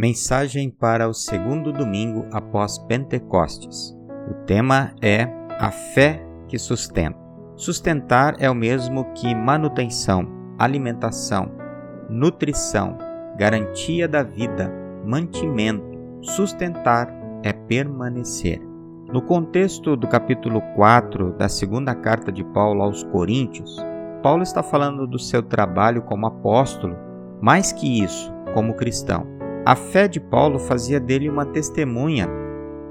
Mensagem para o segundo domingo após Pentecostes. O tema é a fé que sustenta. Sustentar é o mesmo que manutenção, alimentação, nutrição, garantia da vida, mantimento. Sustentar é permanecer. No contexto do capítulo 4 da segunda carta de Paulo aos Coríntios, Paulo está falando do seu trabalho como apóstolo, mais que isso, como cristão. A fé de Paulo fazia dele uma testemunha,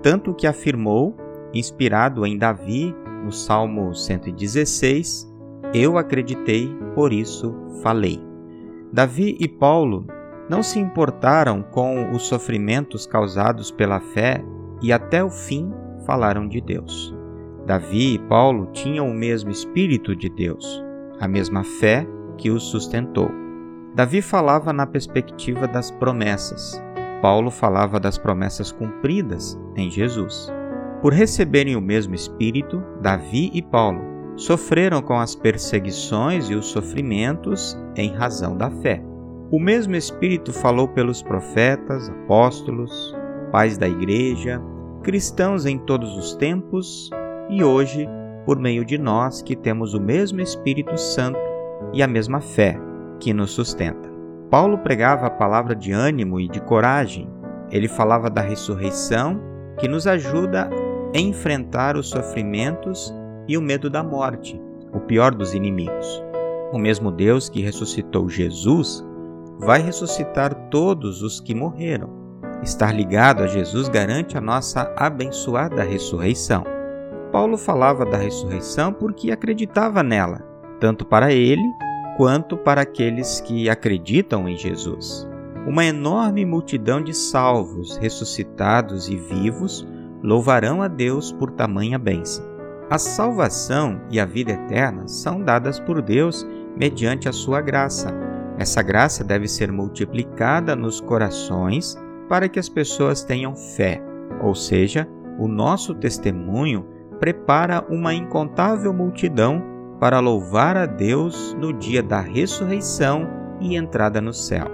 tanto que afirmou, inspirado em Davi, no Salmo 116, Eu acreditei, por isso falei. Davi e Paulo não se importaram com os sofrimentos causados pela fé e até o fim falaram de Deus. Davi e Paulo tinham o mesmo Espírito de Deus, a mesma fé que os sustentou. Davi falava na perspectiva das promessas. Paulo falava das promessas cumpridas em Jesus. Por receberem o mesmo Espírito, Davi e Paulo sofreram com as perseguições e os sofrimentos em razão da fé. O mesmo Espírito falou pelos profetas, apóstolos, pais da igreja, cristãos em todos os tempos e hoje por meio de nós que temos o mesmo Espírito Santo e a mesma fé que nos sustenta. Paulo pregava a palavra de ânimo e de coragem. Ele falava da ressurreição que nos ajuda a enfrentar os sofrimentos e o medo da morte, o pior dos inimigos. O mesmo Deus que ressuscitou Jesus vai ressuscitar todos os que morreram. Estar ligado a Jesus garante a nossa abençoada ressurreição. Paulo falava da ressurreição porque acreditava nela, tanto para ele quanto para aqueles que acreditam em Jesus. Uma enorme multidão de salvos, ressuscitados e vivos louvarão a Deus por tamanha bênção. A salvação e a vida eterna são dadas por Deus mediante a sua graça. Essa graça deve ser multiplicada nos corações para que as pessoas tenham fé, ou seja, o nosso testemunho prepara uma incontável multidão para louvar a Deus no dia da ressurreição e entrada no céu.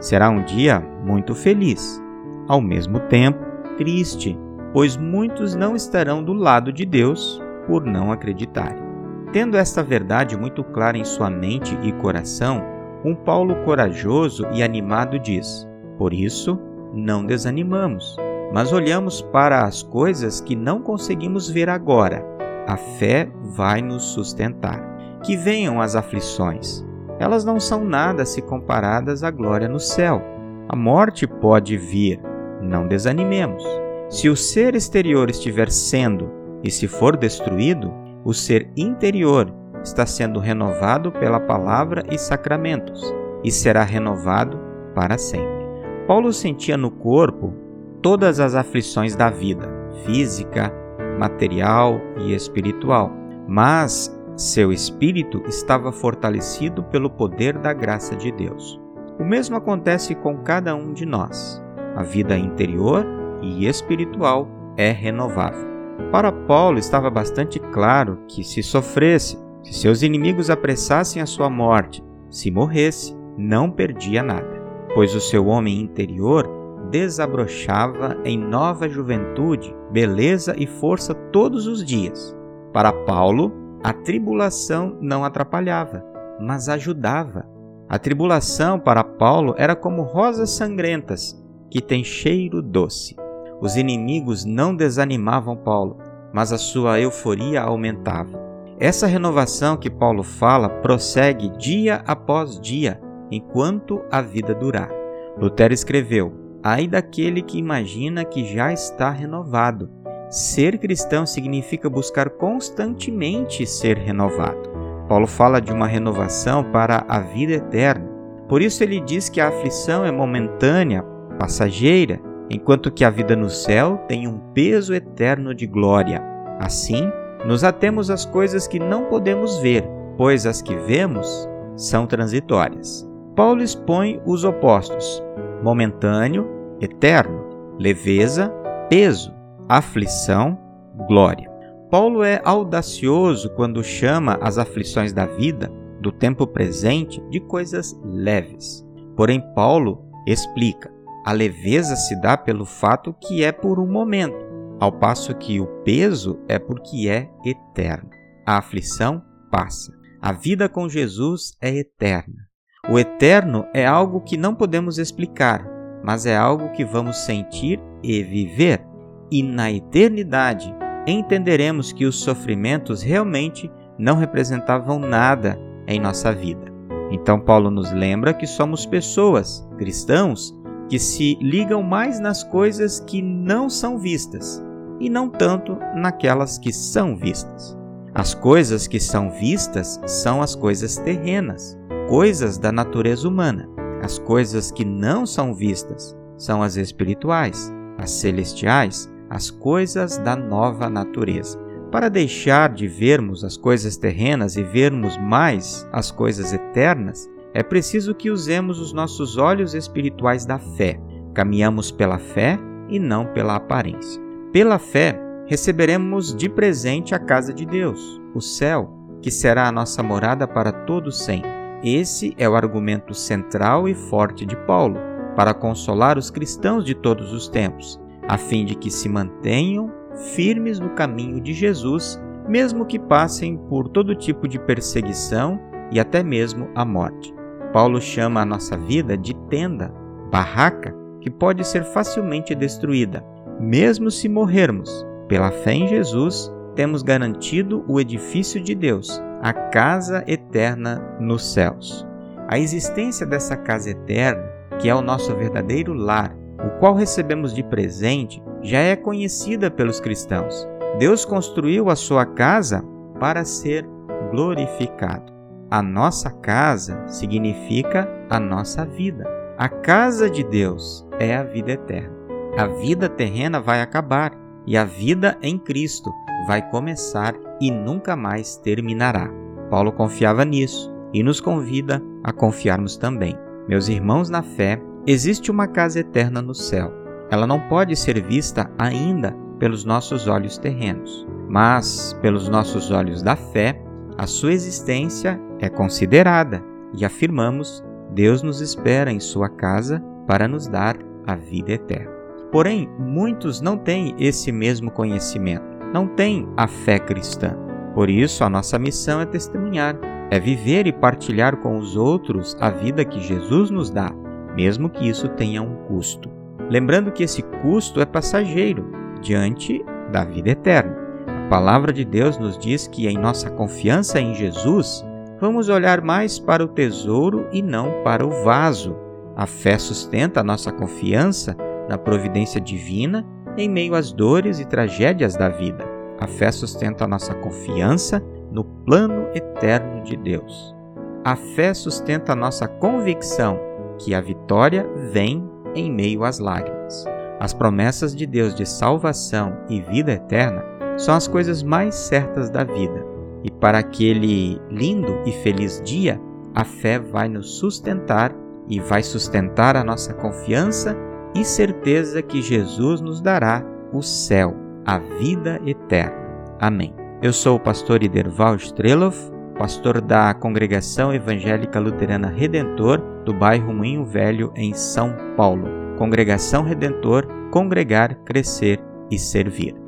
Será um dia muito feliz, ao mesmo tempo triste, pois muitos não estarão do lado de Deus por não acreditarem. Tendo esta verdade muito clara em sua mente e coração, um Paulo corajoso e animado diz: Por isso, não desanimamos, mas olhamos para as coisas que não conseguimos ver agora a fé vai nos sustentar. Que venham as aflições. Elas não são nada se comparadas à glória no céu. A morte pode vir, não desanimemos. Se o ser exterior estiver sendo e se for destruído, o ser interior está sendo renovado pela palavra e sacramentos e será renovado para sempre. Paulo sentia no corpo todas as aflições da vida, física, material e espiritual, mas seu espírito estava fortalecido pelo poder da graça de Deus. O mesmo acontece com cada um de nós. A vida interior e espiritual é renovável. Para Paulo estava bastante claro que se sofresse, se seus inimigos apressassem a sua morte, se morresse, não perdia nada, pois o seu homem interior desabrochava em nova juventude, beleza e força todos os dias. Para Paulo, a tribulação não atrapalhava, mas ajudava. A tribulação para Paulo era como rosas sangrentas que têm cheiro doce. Os inimigos não desanimavam Paulo, mas a sua euforia aumentava. Essa renovação que Paulo fala prossegue dia após dia, enquanto a vida durar. Lutero escreveu: Ai daquele que imagina que já está renovado. Ser cristão significa buscar constantemente ser renovado. Paulo fala de uma renovação para a vida eterna. Por isso ele diz que a aflição é momentânea, passageira, enquanto que a vida no céu tem um peso eterno de glória. Assim, nos atemos às coisas que não podemos ver, pois as que vemos são transitórias. Paulo expõe os opostos momentâneo, eterno, leveza, peso, aflição, glória. Paulo é audacioso quando chama as aflições da vida, do tempo presente, de coisas leves. Porém, Paulo explica: A leveza se dá pelo fato que é por um momento, ao passo que o peso é porque é eterno. A aflição passa. A vida com Jesus é eterna. O eterno é algo que não podemos explicar, mas é algo que vamos sentir e viver. E na eternidade entenderemos que os sofrimentos realmente não representavam nada em nossa vida. Então, Paulo nos lembra que somos pessoas, cristãos, que se ligam mais nas coisas que não são vistas e não tanto naquelas que são vistas. As coisas que são vistas são as coisas terrenas, coisas da natureza humana. As coisas que não são vistas são as espirituais, as celestiais, as coisas da nova natureza. Para deixar de vermos as coisas terrenas e vermos mais as coisas eternas, é preciso que usemos os nossos olhos espirituais da fé. Caminhamos pela fé e não pela aparência. Pela fé, receberemos de presente a casa de Deus, o céu, que será a nossa morada para todo sempre. Esse é o argumento central e forte de Paulo para consolar os cristãos de todos os tempos, a fim de que se mantenham firmes no caminho de Jesus, mesmo que passem por todo tipo de perseguição e até mesmo a morte. Paulo chama a nossa vida de tenda, barraca, que pode ser facilmente destruída. Mesmo se morrermos, pela fé em Jesus, temos garantido o edifício de Deus, a casa eterna nos céus. A existência dessa casa eterna, que é o nosso verdadeiro lar, o qual recebemos de presente, já é conhecida pelos cristãos. Deus construiu a sua casa para ser glorificado. A nossa casa significa a nossa vida. A casa de Deus é a vida eterna. A vida terrena vai acabar e a vida em Cristo vai começar e nunca mais terminará. Paulo confiava nisso e nos convida a confiarmos também. Meus irmãos na fé, existe uma casa eterna no céu. Ela não pode ser vista ainda pelos nossos olhos terrenos, mas pelos nossos olhos da fé, a sua existência é considerada e afirmamos: Deus nos espera em sua casa para nos dar a vida eterna. Porém, muitos não têm esse mesmo conhecimento, não têm a fé cristã. Por isso, a nossa missão é testemunhar, é viver e partilhar com os outros a vida que Jesus nos dá, mesmo que isso tenha um custo. Lembrando que esse custo é passageiro diante da vida eterna. A palavra de Deus nos diz que em nossa confiança em Jesus, vamos olhar mais para o tesouro e não para o vaso. A fé sustenta a nossa confiança na providência divina em meio às dores e tragédias da vida. A fé sustenta a nossa confiança no plano eterno de Deus. A fé sustenta a nossa convicção que a vitória vem em meio às lágrimas. As promessas de Deus de salvação e vida eterna são as coisas mais certas da vida. E para aquele lindo e feliz dia, a fé vai nos sustentar e vai sustentar a nossa confiança e certeza que Jesus nos dará o céu a vida eterna. Amém. Eu sou o pastor Iderval Streloff, pastor da Congregação Evangélica Luterana Redentor do bairro Moinho Velho, em São Paulo. Congregação Redentor, congregar, crescer e servir.